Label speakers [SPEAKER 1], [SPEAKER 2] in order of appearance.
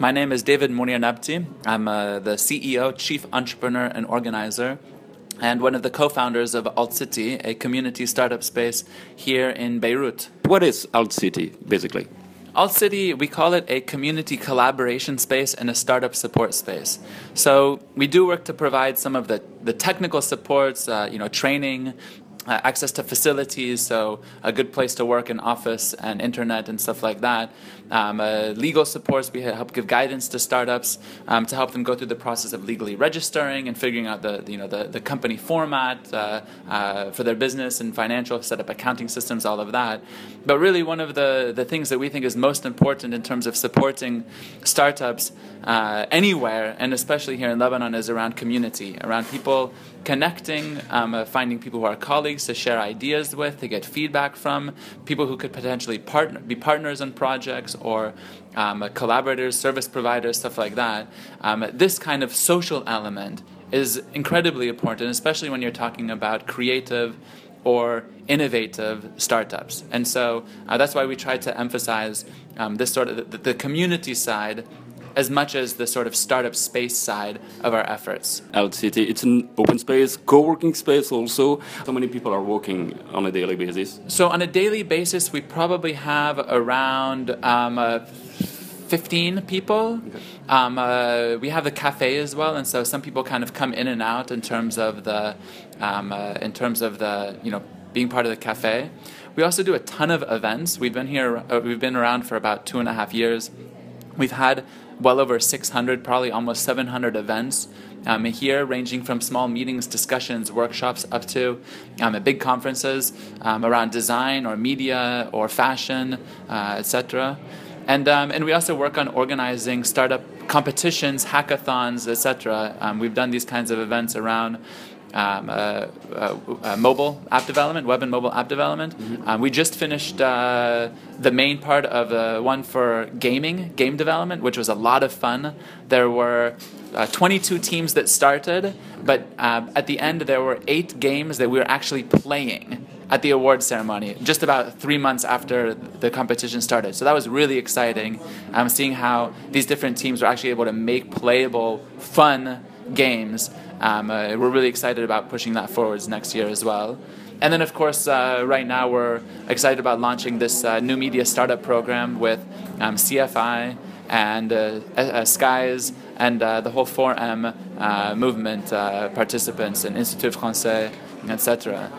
[SPEAKER 1] My name is David Mounir Nabti. I'm uh, the CEO, Chief Entrepreneur, and Organizer, and one of the co founders of Alt City, a community startup space here in Beirut.
[SPEAKER 2] What is Alt City, basically?
[SPEAKER 1] Alt City, we call it a community collaboration space and a startup support space. So we do work to provide some of the, the technical supports, uh, you know, training, uh, access to facilities, so a good place to work, an office, and internet, and stuff like that. Um, uh, legal supports, we help give guidance to startups um, to help them go through the process of legally registering and figuring out the you know the, the company format uh, uh, for their business and financial, set up accounting systems, all of that. But really, one of the, the things that we think is most important in terms of supporting startups uh, anywhere, and especially here in Lebanon, is around community, around people connecting, um, uh, finding people who are colleagues to share ideas with, to get feedback from, people who could potentially partner, be partners on projects or um, collaborators, service providers, stuff like that. Um, this kind of social element is incredibly important, especially when you're talking about creative or innovative startups. And so uh, that's why we try to emphasize um, this sort of the, the community side as much as the sort of startup space side of our efforts.
[SPEAKER 2] Alt City, it's an open space, co-working space also. How many people are working on a daily basis?
[SPEAKER 1] So on a daily basis, we probably have around um, uh, 15 people. Okay. Um, uh, we have the cafe as well, and so some people kind of come in and out in terms of the, um, uh, in terms of the, you know, being part of the cafe. We also do a ton of events. We've been here, uh, we've been around for about two and a half years. We've had well over 600, probably almost 700 events um, here, ranging from small meetings, discussions, workshops, up to um, big conferences um, around design or media or fashion, uh, etc. And, um, and we also work on organizing startup competitions, hackathons, etc. Um, we've done these kinds of events around um, uh, uh, uh, mobile app development, web and mobile app development. Mm-hmm. Um, we just finished uh, the main part of the one for gaming, game development, which was a lot of fun. There were uh, 22 teams that started, but uh, at the end there were eight games that we were actually playing at the award ceremony, just about three months after the competition started. So that was really exciting. Um, seeing how these different teams were actually able to make playable, fun games um, uh, we're really excited about pushing that forwards next year as well. And then, of course, uh, right now we're excited about launching this uh, new media startup program with um, CFI and uh, uh SKeyes and uh, the whole 4M uh, movement participants and Institut Français, etc.